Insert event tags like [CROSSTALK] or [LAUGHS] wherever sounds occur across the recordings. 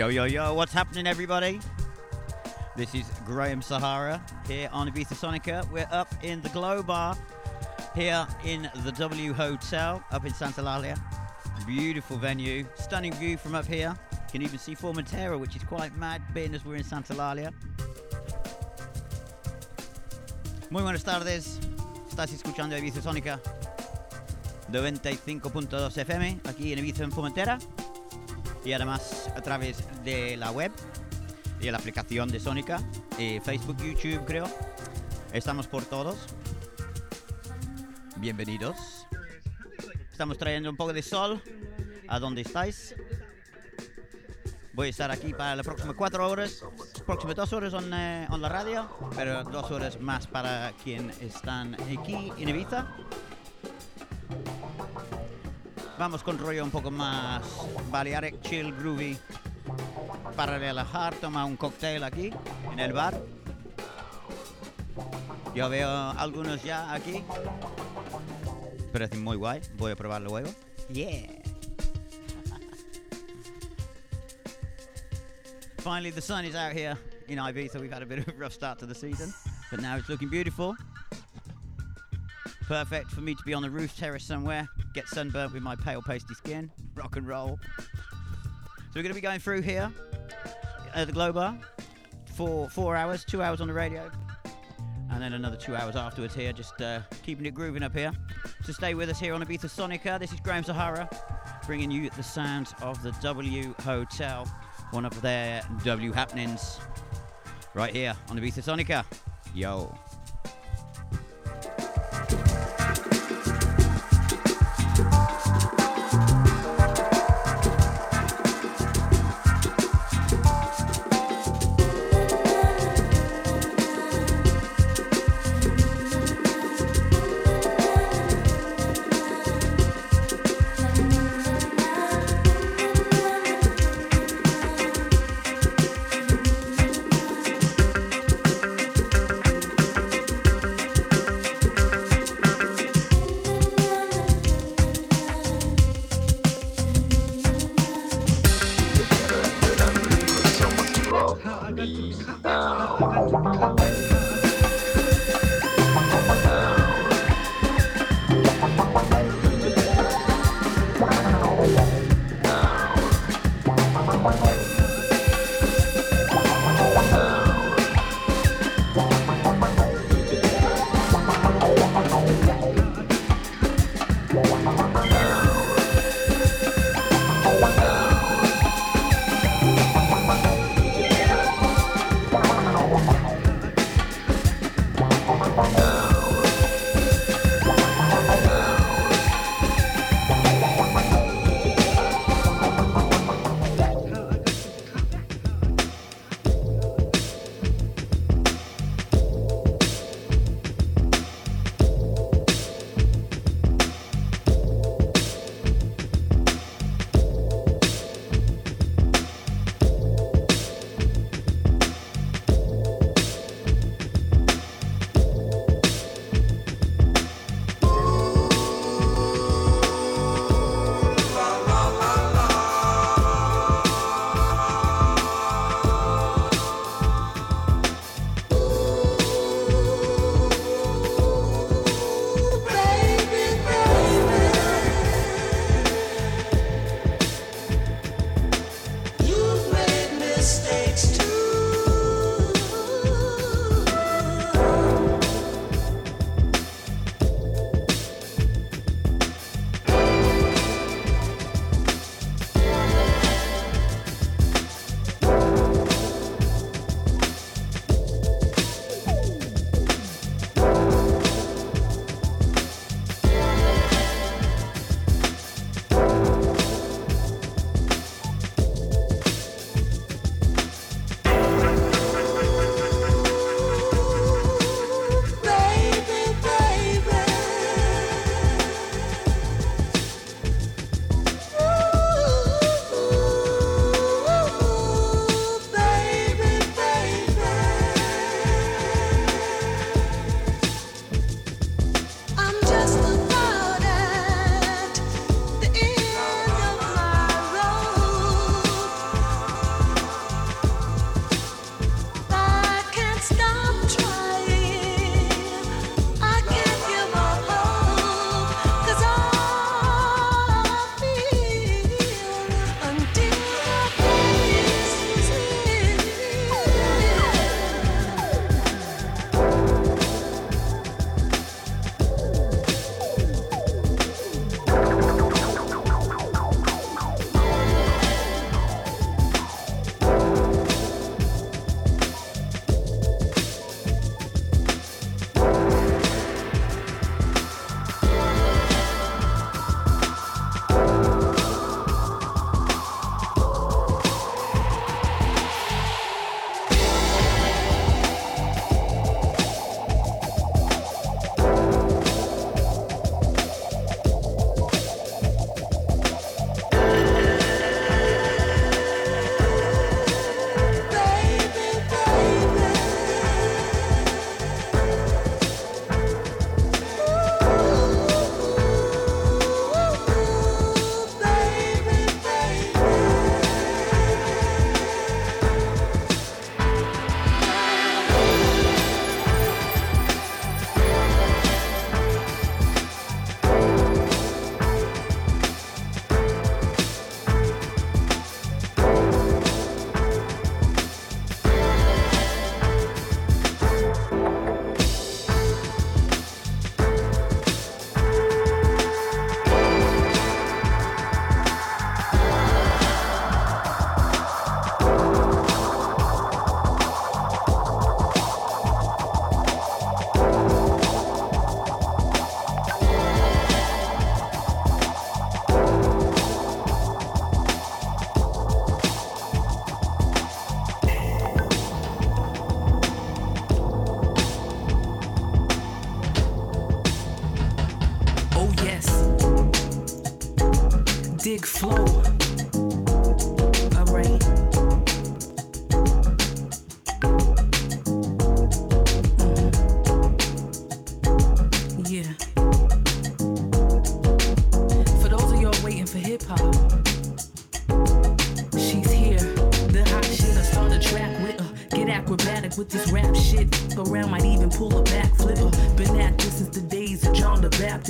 Yo, yo, yo, what's happening, everybody? This is Graham Sahara here on Ibiza Sonica. We're up in the Glow Bar here in the W Hotel up in Santa Eulalia. Beautiful venue, stunning view from up here. You can even see Formentera, which is quite mad, being as we're in Santa Eulalia. Muy buenas tardes, estás escuchando Ibiza Sonica 95.2 FM aquí en Ibiza en Formentera y además a través de la web y la aplicación de Sónica, y Facebook, YouTube creo. Estamos por todos. Bienvenidos. Estamos trayendo un poco de sol a donde estáis. Voy a estar aquí para las próximas cuatro horas. Próximas dos horas en, eh, la radio, pero dos horas más para quien están aquí en Ibiza. Vamos con rollo un poco más Balearic, chill, groovy. Para relajar, toma un cóctel aquí, en el bar. Yo veo algunos ya aquí. Parecen muy guay. Voy a probarlo luego. Yeah. [LAUGHS] Finally, the sun is out here in Ibiza. We've had a bit of a rough start to the season, but now it's looking beautiful. Perfect for me to be on the roof terrace somewhere, get sunburnt with my pale pasty skin, rock and roll. So we're going to be going through here at the Glow Bar for four hours, two hours on the radio, and then another two hours afterwards here, just uh, keeping it grooving up here. So stay with us here on Ibiza Sonica. This is Graham Sahara, bringing you the sounds of the W Hotel, one of their W happenings, right here on Ibiza Sonica. Yo.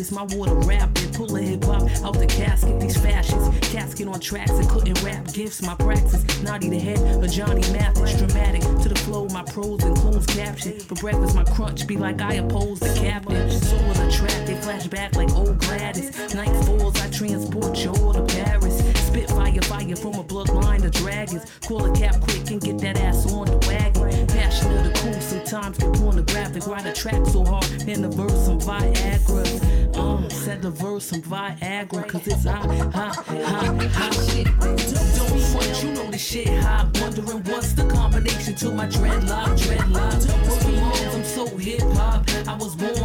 John. My water rapid, pull a hip hop out the casket. These fashions, casket on tracks and couldn't rap gifts. My praxis, naughty the head of Johnny Mathis. Dramatic to the flow, my pros and clothes caption. For breakfast, my crunch be like I oppose the captain. Soul of the track, they flash back like old Gladys. Night falls, I transport you all to Paris. Spit fire, from a bloodline of dragons. Call a cap quick and get that ass on the wagon. Passion of the cool, sometimes get pornographic. Write a track so hard, in the verse some Viagra. The verse some Viagra, cause it's hot, hot, hot, hot shit. Don't front, you know the shit hot. Wondering what's the combination to my dreadlock, dreadlock. Working moms, I'm so hip hop. I was born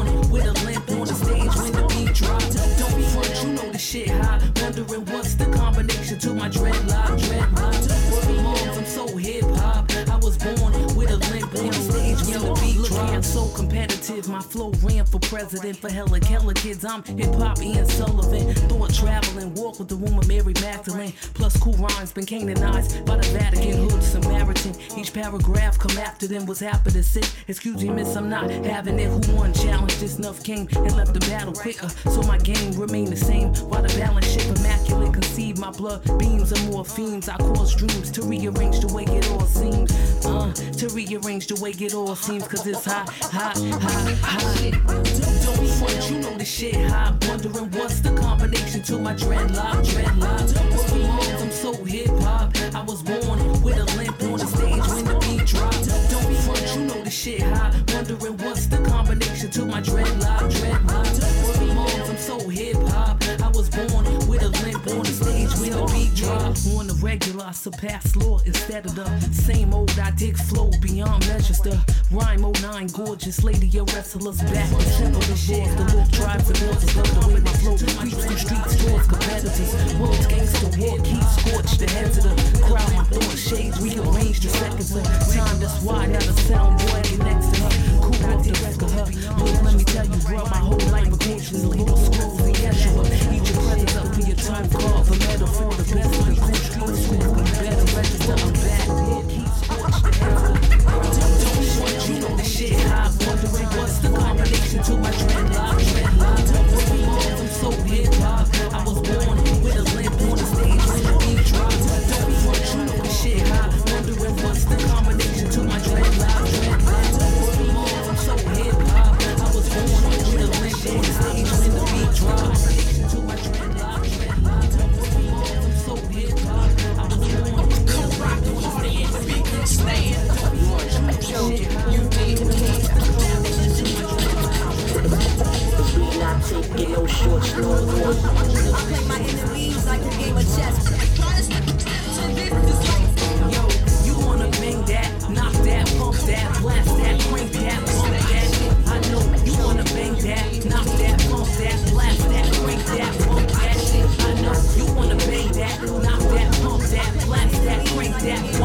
president for hella Keller kids. I'm hip hop Ian Sullivan. Thought traveling, walk with the woman Mary Magdalene. Plus cool rhymes been canonized by the Vatican Hood Samaritan. Each paragraph come after them was happy to sit. Excuse me, miss, I'm not having it. Who won challenge? This enough came and left the battle quicker. So my game remained the same. While the balance shape immaculate conceived my blood beams of morphines. I cause dreams to rearrange the way it all seems. Uh, to rearrange the way it all seems. Cause it's hot, hot, hot, hot. Don't front, you know the shit hot. Wondering what's the combination to my dreadlock, dreadlock. Working moms, I'm so hip hop. I was born with a limp on the stage when the beat dropped. Don't front, you know the shit hot. Wondering what's the combination to my dreadlock, dreadlock. Working moms, I'm so hip hop. I was born with a limp on the stage On the regular, I surpass law instead of the same old. I dig flow beyond measures. The rhyme 09, gorgeous lady, your wrestlers back. The divorce, the little tribes and hills love the way my flow creeps through streets towards competitors. World's gangster war keeps scorched the heads of the crowd. My thought shades rearrange the seconds of time. That's why now the sound boy next to her. Cool off the rest of her. Look, let me tell you, bro, my whole life are little scrolls in Yeshua. For your time card for metaphor. The best of the cool street schools, but better. I'm don't want you know the shit hot. Wondering what's the combination to my dreadlock, play my enemies like a game of chess. Yo, you wanna bang that, knock that, pump that, blast that, crank that, pump that. I know you wanna bang that, knock that, pump that, blast that, crank that, pump that. I know you wanna bang that, knock that, pump that, blast that, crank that,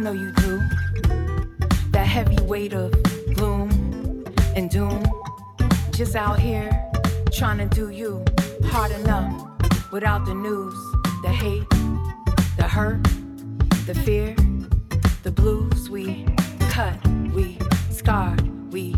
know you do. That heavy weight of gloom and doom. Just out here trying to do you hard enough without the news, the hate, the hurt, the fear, the blues. We cut, we scarred, we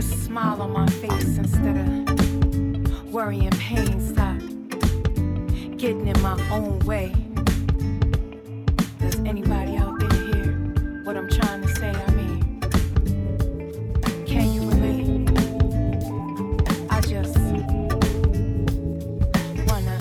a smile on my face instead of worry and pain. Stop getting in my own way. Does anybody out there hear what I'm trying to say? I mean, can you relate? I just wanna.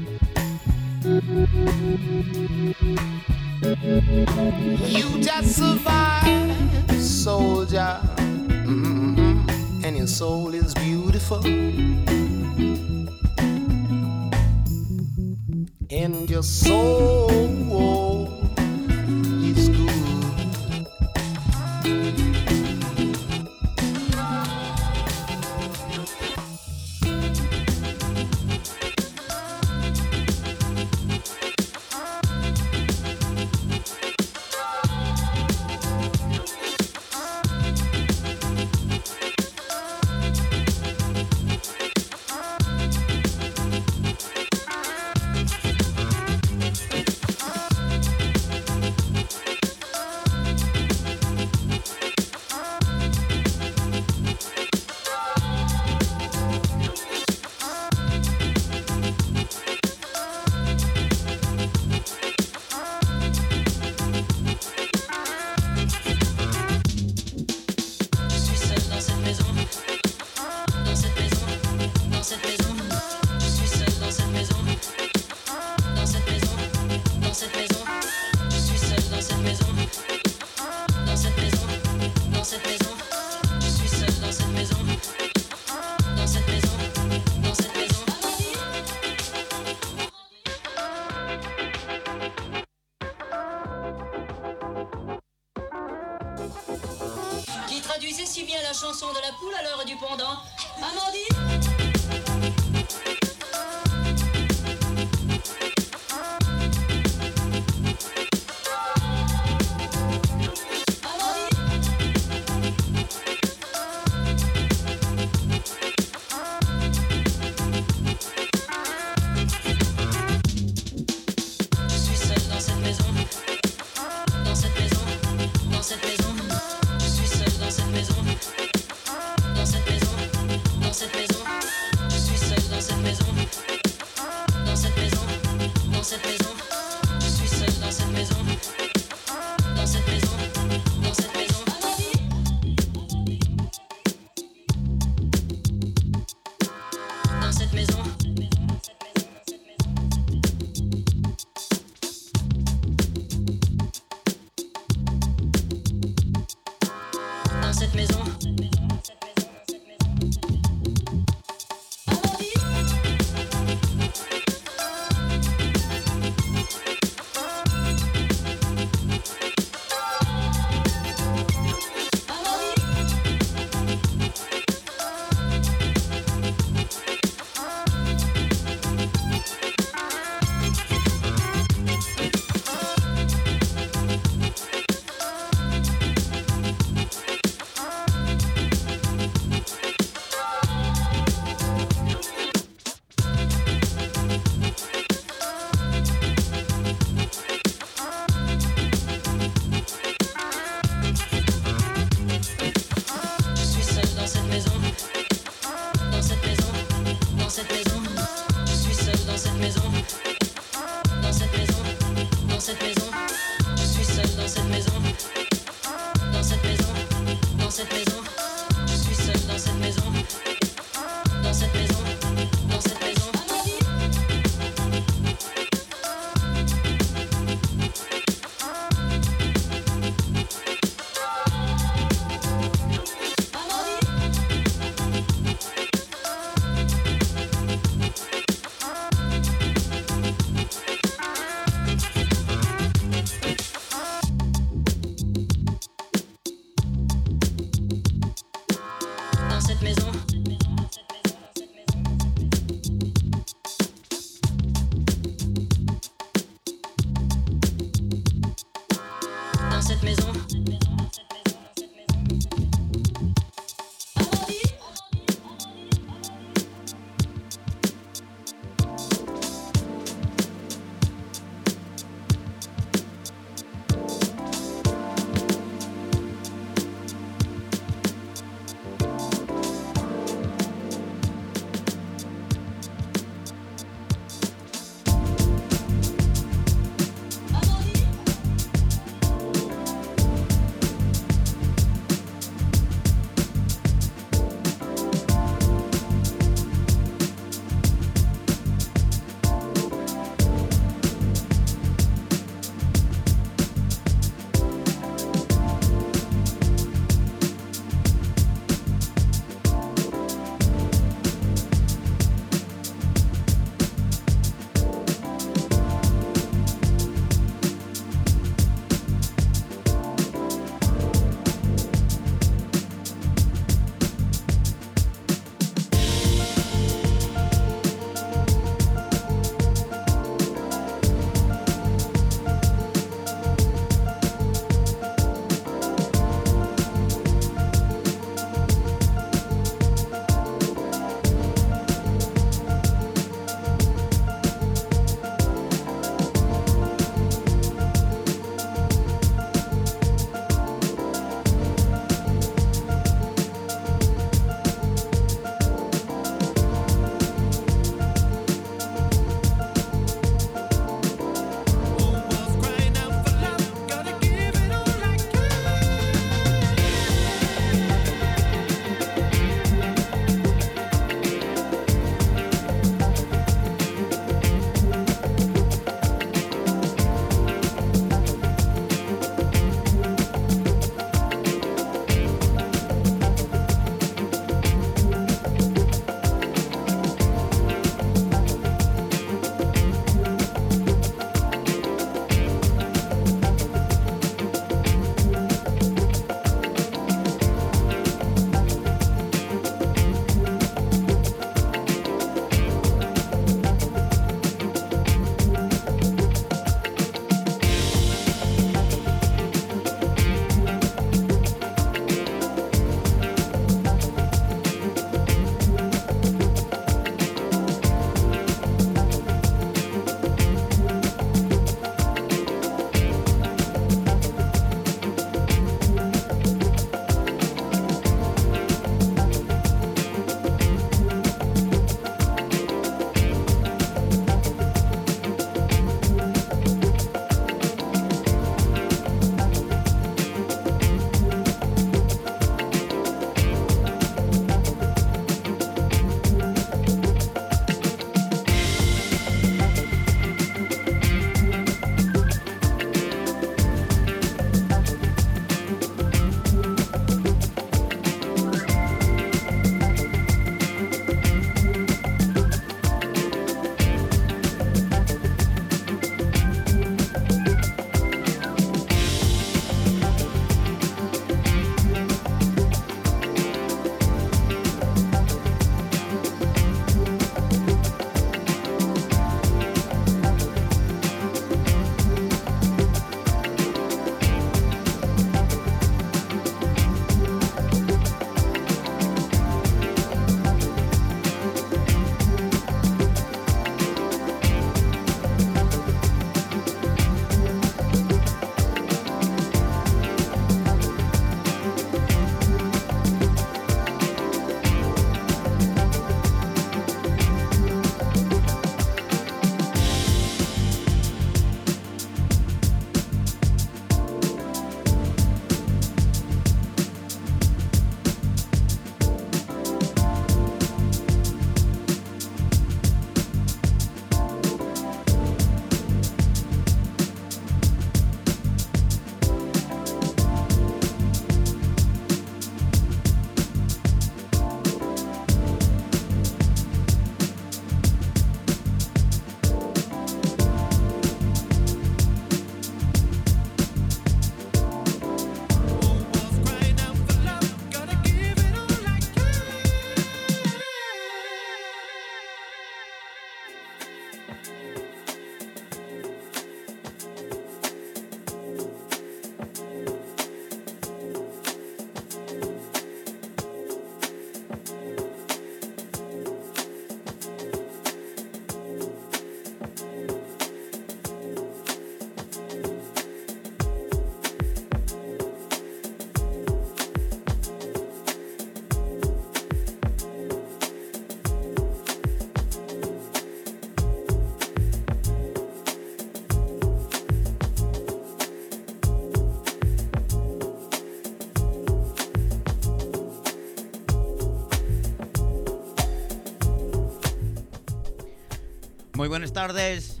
Buenas tardes.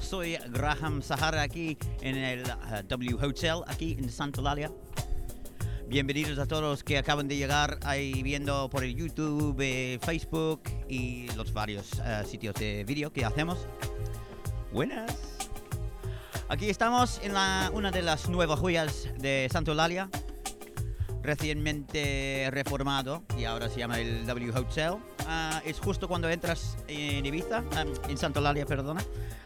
Soy Graham Sahara aquí en el uh, W Hotel, aquí en Santa Eulalia. Bienvenidos a todos que acaban de llegar ahí viendo por el YouTube, eh, Facebook y los varios uh, sitios de vídeo que hacemos. Buenas. Aquí estamos en una de las nuevas joyas de Santa Eulalia, recientemente reformado y ahora se llama el W Hotel. Ah, es justo cuando entras en Ibiza, ah, en Santa Eulalia, perdona.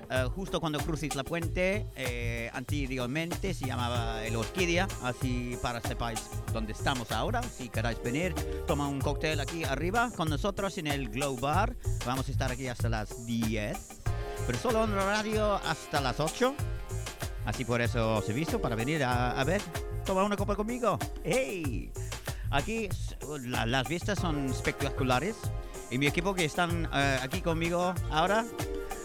Ah, justo cuando cruces la puente, eh, anteriormente se llamaba el Orquídea, así para sepáis dónde estamos ahora. Si queráis venir, toma un cóctel aquí arriba con nosotros en el Glow Bar. Vamos a estar aquí hasta las 10, pero solo en horario hasta las 8. Así por eso os he visto para venir a, a ver, toma una copa conmigo. ¡Hey! Aquí la- las vistas son espectaculares. Y mi equipo que están eh, aquí conmigo ahora,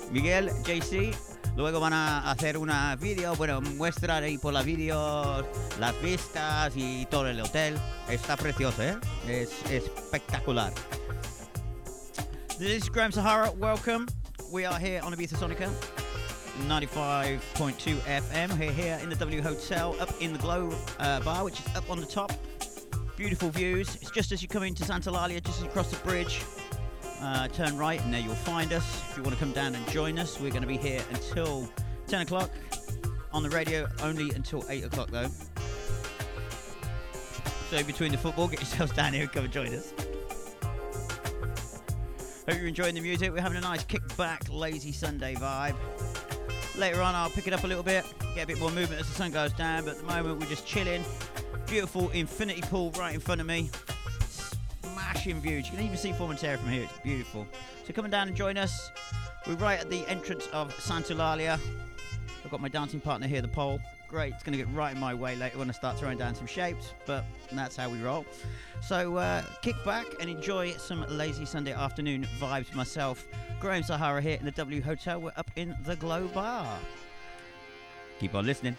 Miguel, JC, luego van a hacer una vídeo, bueno, muestrar ahí por la vídeo las vistas y todo el hotel. Está precioso, ¿eh? Es espectacular. This is Graham Sahara, welcome. We are here on Ibiza Sonica. 95.2 FM. We're here in the W Hotel, up in the Glow uh, Bar, which is up on the top. Beautiful views. It's just as you come into Santa Eulalia, just across the bridge. Uh, turn right, and there you'll find us. If you want to come down and join us, we're going to be here until 10 o'clock. On the radio, only until 8 o'clock, though. So, between the football, get yourselves down here and come and join us. Hope you're enjoying the music. We're having a nice kick back, lazy Sunday vibe. Later on, I'll pick it up a little bit, get a bit more movement as the sun goes down. But at the moment, we're just chilling. Beautiful infinity pool right in front of me. Smashing views. You can even see Formentera from here. It's beautiful. So come down and join us. We're right at the entrance of Santa Eulalia. I've got my dancing partner here, the pole. Great. It's going to get right in my way later when I start throwing down some shapes, but that's how we roll. So uh, kick back and enjoy some lazy Sunday afternoon vibes myself. Graham Sahara here in the W Hotel. We're up in the Glow Bar. Keep on listening.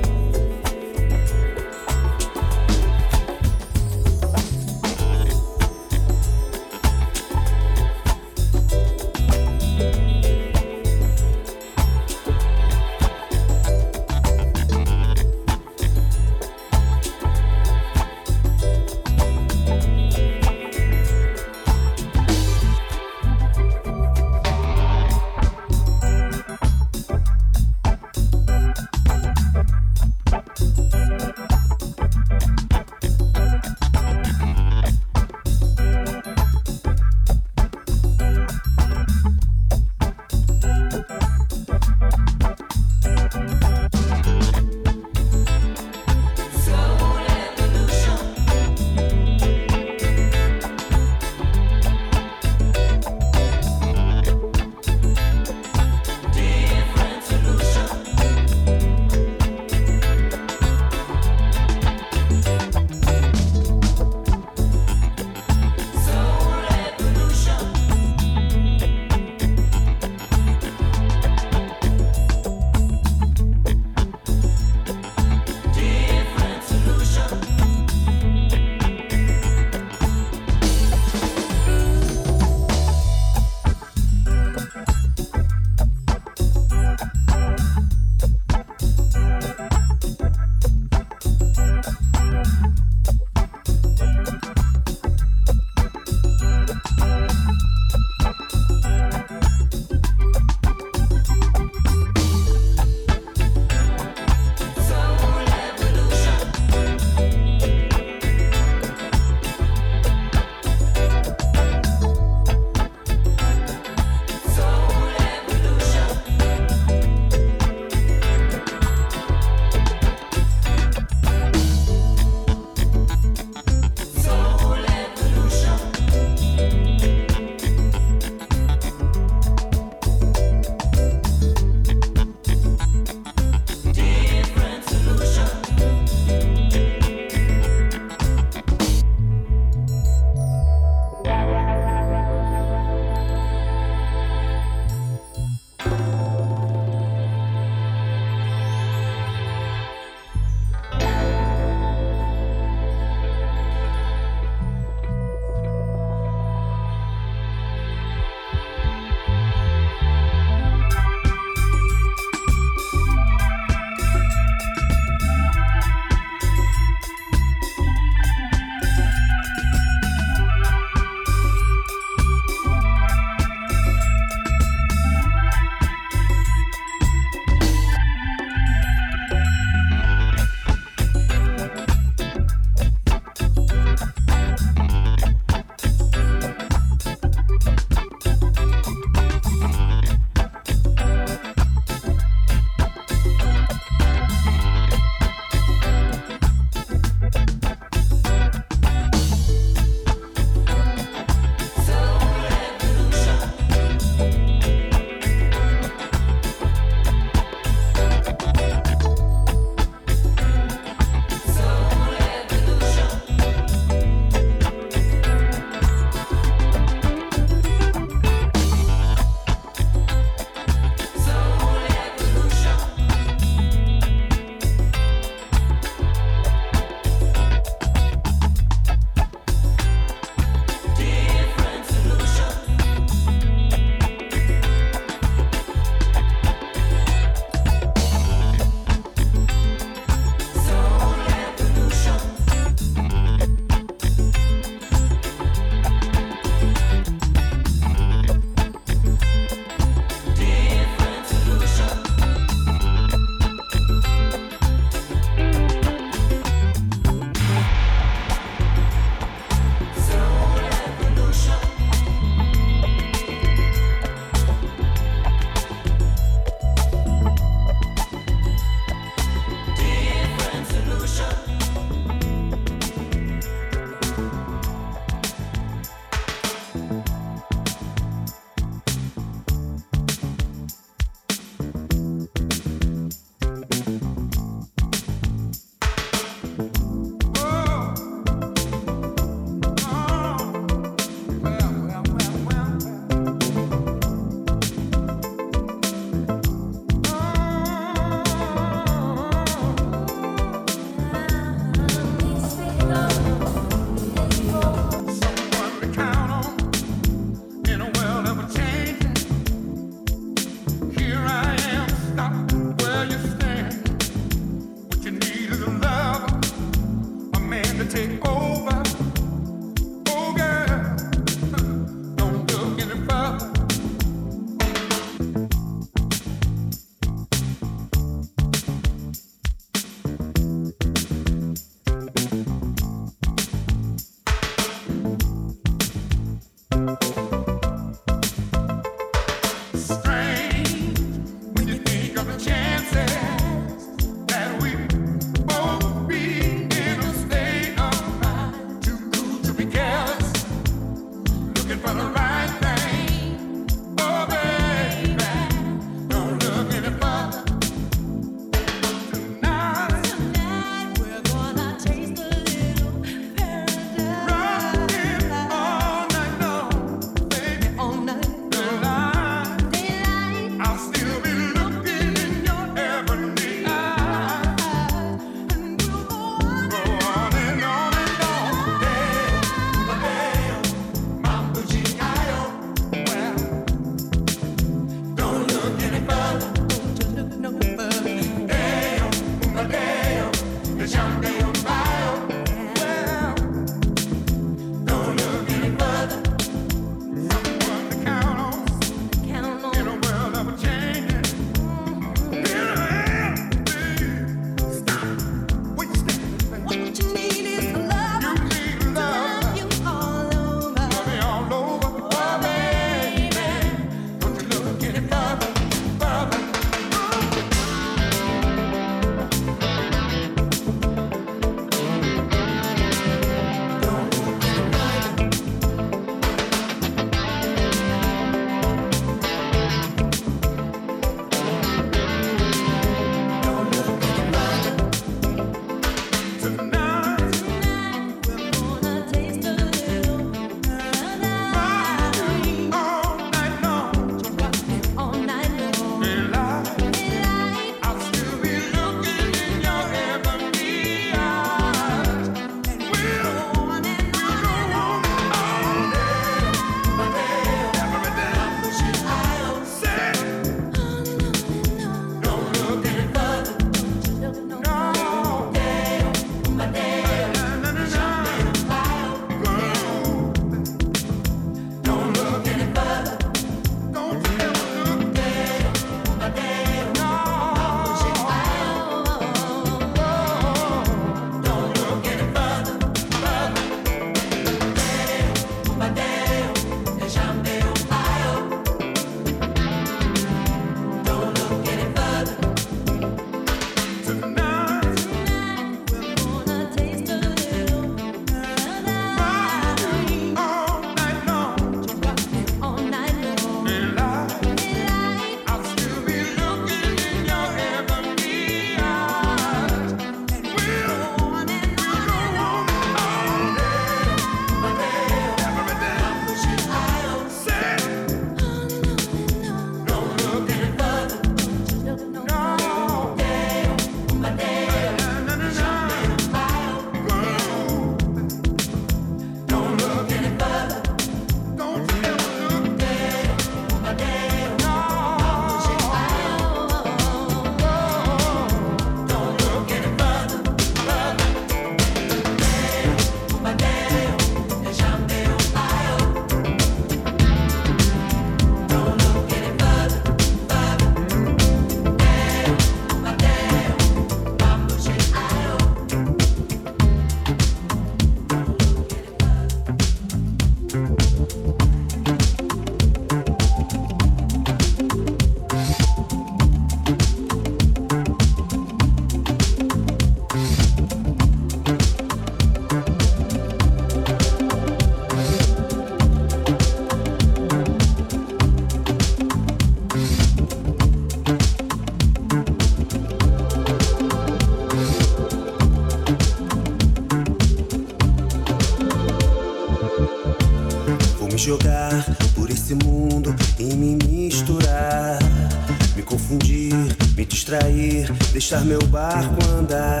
distrair, deixar meu barco andar.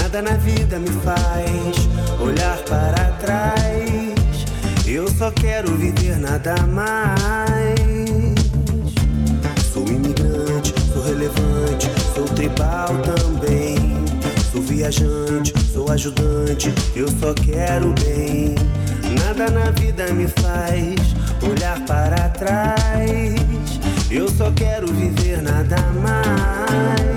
Nada na vida me faz olhar para trás. Eu só quero viver nada mais. Sou imigrante, sou relevante, sou tribal também. Sou viajante, sou ajudante, eu só quero bem. Nada na vida me faz olhar para trás. Eu só quero viver nada mais.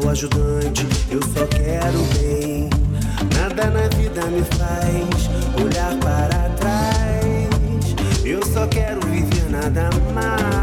sou ajudante, eu só quero bem. Nada na vida me faz olhar para trás. Eu só quero viver nada mais.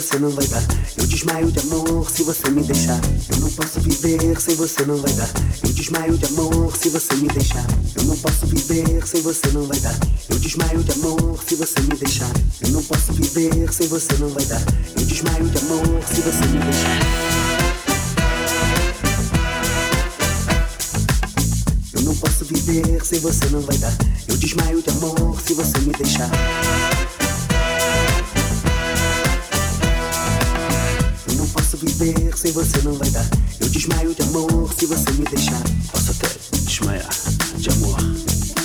Você não vai dar. Eu desmaio de amor se você me deixar. Eu não posso viver sem você não vai dar. Eu desmaio de amor se você me deixar. Eu não posso viver sem você não vai dar. Eu desmaio de amor se você me deixar. Eu não posso viver sem você não vai dar. Eu desmaio de amor se você me deixar. Eu não posso viver sem você não vai dar. Eu desmaio de amor se você me deixar. Viver sem você não vai dar. Eu desmaio de amor se você me deixar. Posso até desmaiar de amor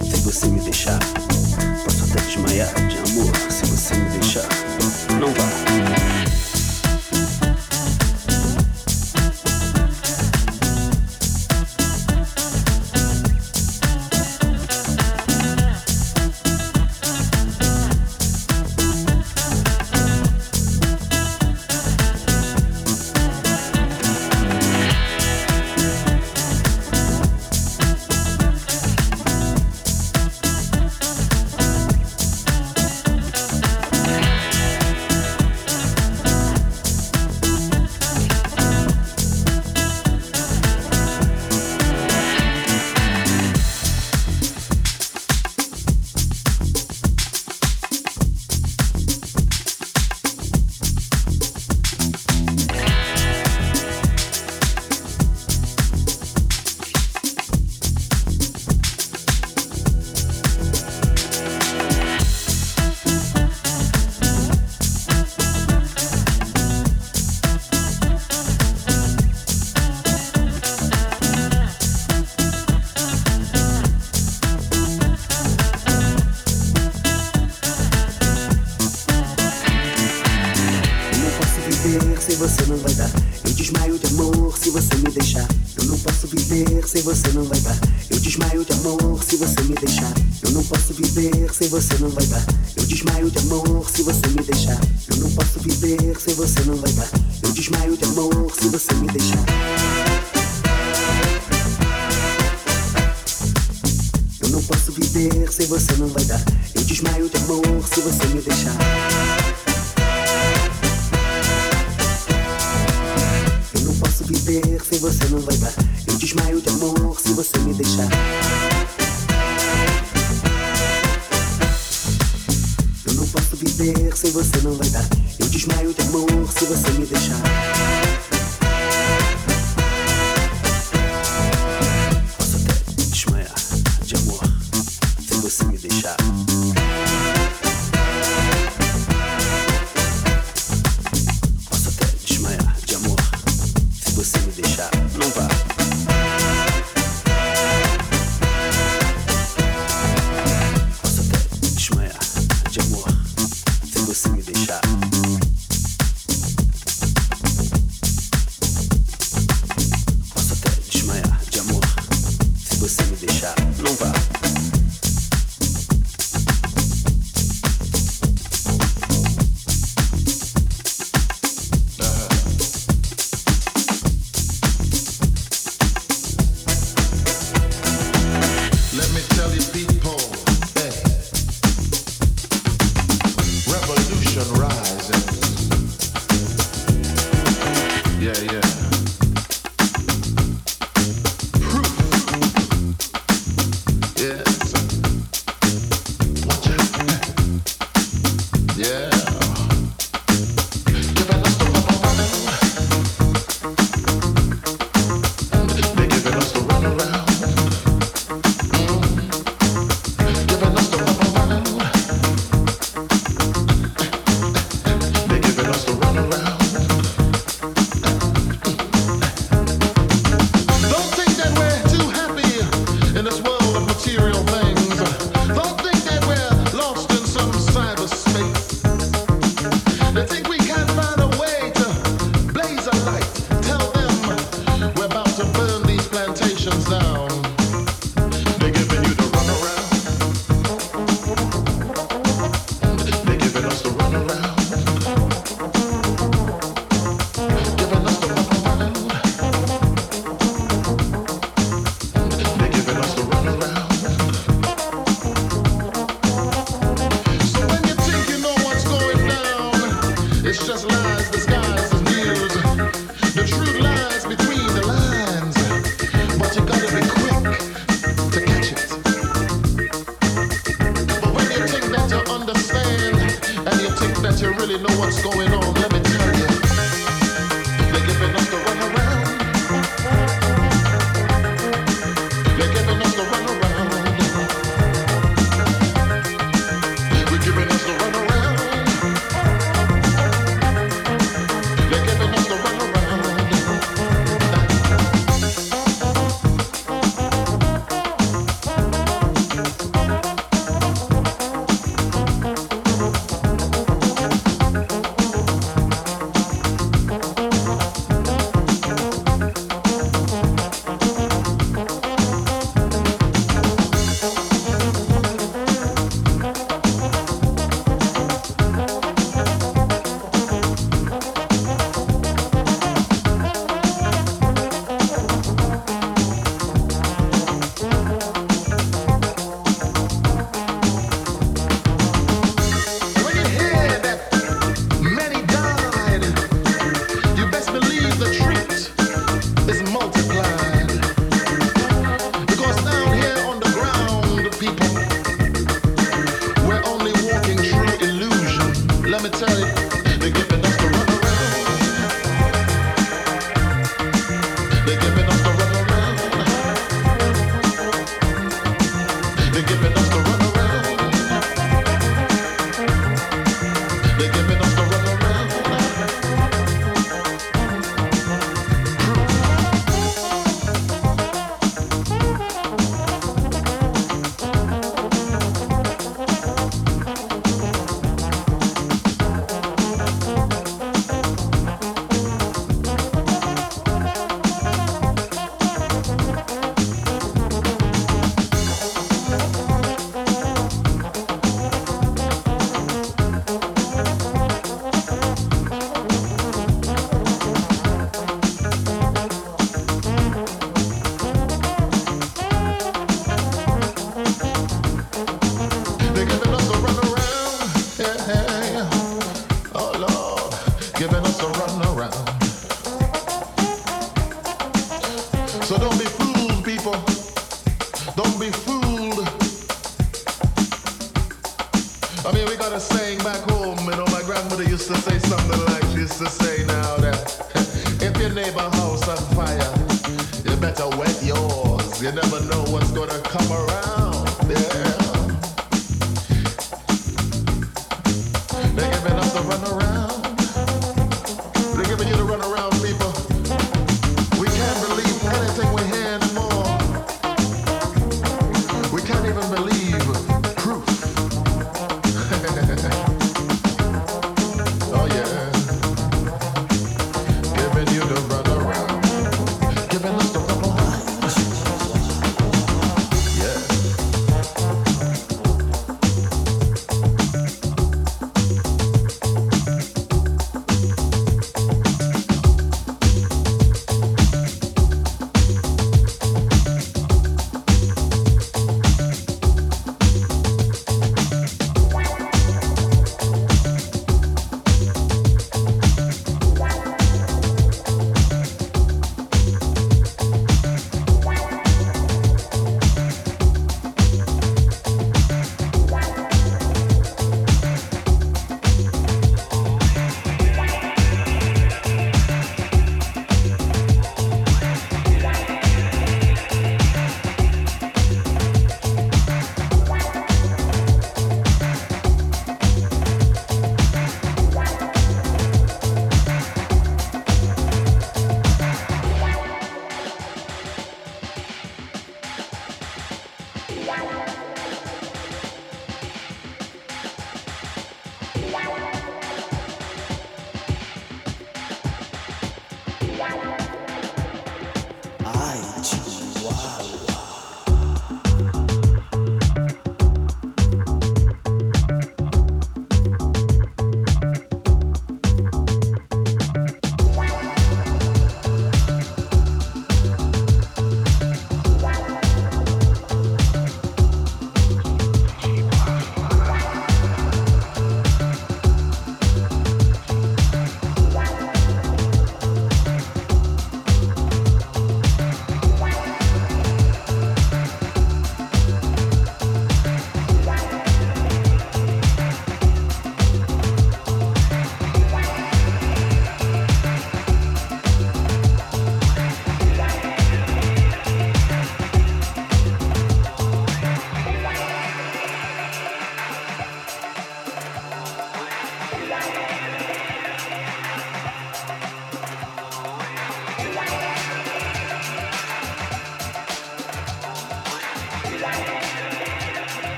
se você me deixar. Posso até desmaiar de amor que você me deixar.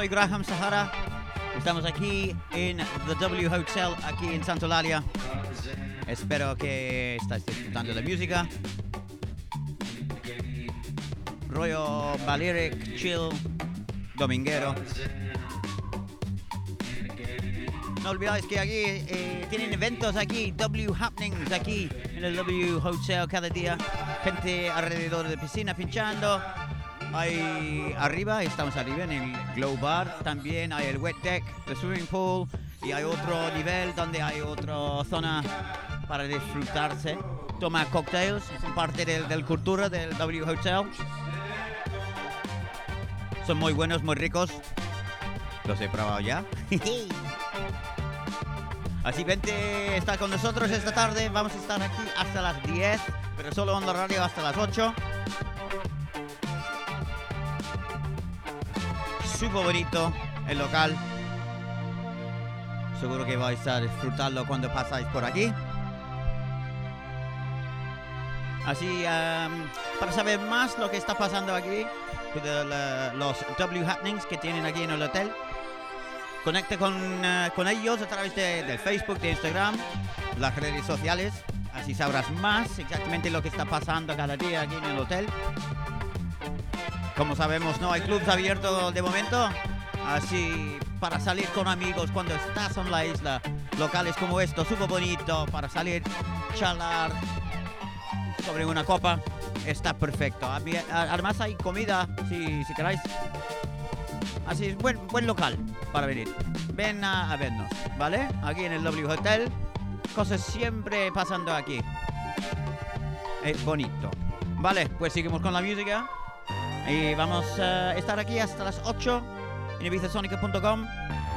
soy Graham Sahara. Estamos aquí en The W Hotel, aquí en Santolalia. Espero que estáis disfrutando de música. Rollo Valeric, chill, dominguero. No olvidáis que aquí eh, tienen eventos aquí, W Happenings aquí en el W Hotel cada día. Gente alrededor de la piscina pinchando, hay arriba, estamos arriba en el Glow Bar. También hay el Wet Deck, el Swimming Pool. Y hay otro nivel donde hay otra zona para disfrutarse. Toma cocktails, son parte del, del cultura del W Hotel. Son muy buenos, muy ricos. Los he probado ya. [LAUGHS] Así vente, está con nosotros esta tarde. Vamos a estar aquí hasta las 10, pero solo en la radio hasta las 8. Súper bonito el local. Seguro que vais a disfrutarlo cuando pasáis por aquí. Así, para saber más lo que está pasando aquí, de la- los W Happenings que tienen aquí en el hotel, conecte con, eh, con ellos a través de, del Facebook, de Instagram, las redes sociales. Así sabrás más exactamente lo que está pasando cada día aquí en el hotel. Como sabemos, no hay clubs abiertos de momento. Así, para salir con amigos cuando estás en la isla, locales como estos, súper bonito, para salir, charlar sobre una copa, está perfecto. Además hay comida, si, si queráis. Así es, buen, buen local para venir. Ven a, a vernos, ¿vale? Aquí en el W Hotel. Cosas siempre pasando aquí. Es bonito. Vale, pues seguimos con la música. Y vamos a estar aquí hasta las 8 en ibizasonica.com.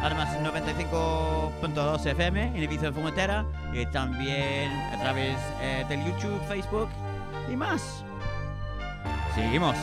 Además 95.2 FM en Ibiza Fumetera. Y también a través eh, del YouTube, Facebook y más. Seguimos.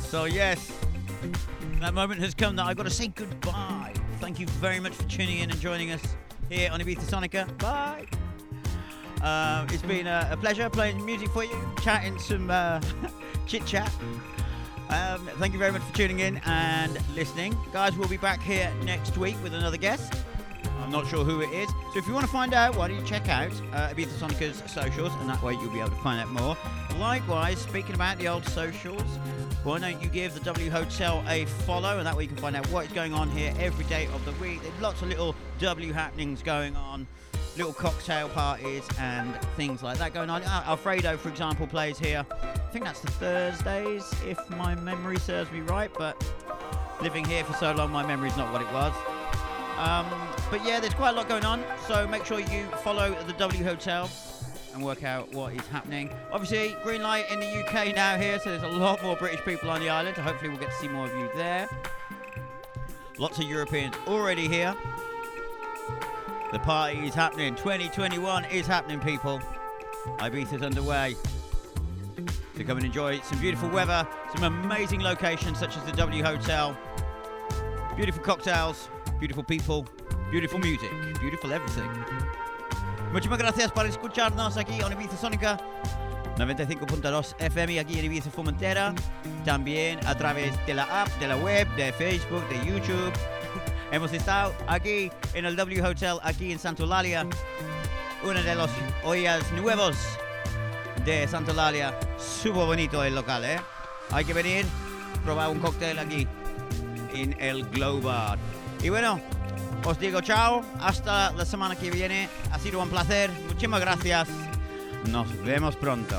Yes, oh yes. That moment has come that I've got to say goodbye. Thank you very much for tuning in and joining us here on Ibiza Sonica. Bye. Um, it's been a, a pleasure playing music for you, chatting some uh, [LAUGHS] chit chat. Um, thank you very much for tuning in and listening. Guys, we'll be back here next week with another guest. I'm not sure who it is. So if you want to find out, why don't you check out uh, Ibiza Sonica's socials, and that way you'll be able to find out more. Likewise, speaking about the old socials, why don't you give the W Hotel a follow, and that way you can find out what is going on here every day of the week. There's lots of little W happenings going on, little cocktail parties and things like that going on. Alfredo, for example, plays here. I think that's the Thursdays, if my memory serves me right, but living here for so long, my memory's not what it was. Um, but yeah, there's quite a lot going on, so make sure you follow the W Hotel and work out what is happening. Obviously, green light in the UK now here, so there's a lot more British people on the island. So hopefully, we'll get to see more of you there. Lots of Europeans already here. The party is happening. 2021 is happening, people. Ibiza's underway. So come and enjoy some beautiful weather, some amazing locations such as the W Hotel, beautiful cocktails, beautiful people, beautiful music, beautiful everything. Muchísimas gracias por escucharnos aquí en Ibiza Sónica 95.2 FM aquí en Ibiza Formentera. También a través de la app, de la web, de Facebook, de YouTube. Hemos estado aquí en el W Hotel, aquí en Santolalia. Uno de los ollas nuevos de Santolalia. Súper bonito el local, ¿eh? Hay que venir, probar un cóctel aquí en el Global. Y bueno, os digo chao, hasta la semana que viene. Ha sido un placer, muchísimas gracias. Nos vemos pronto.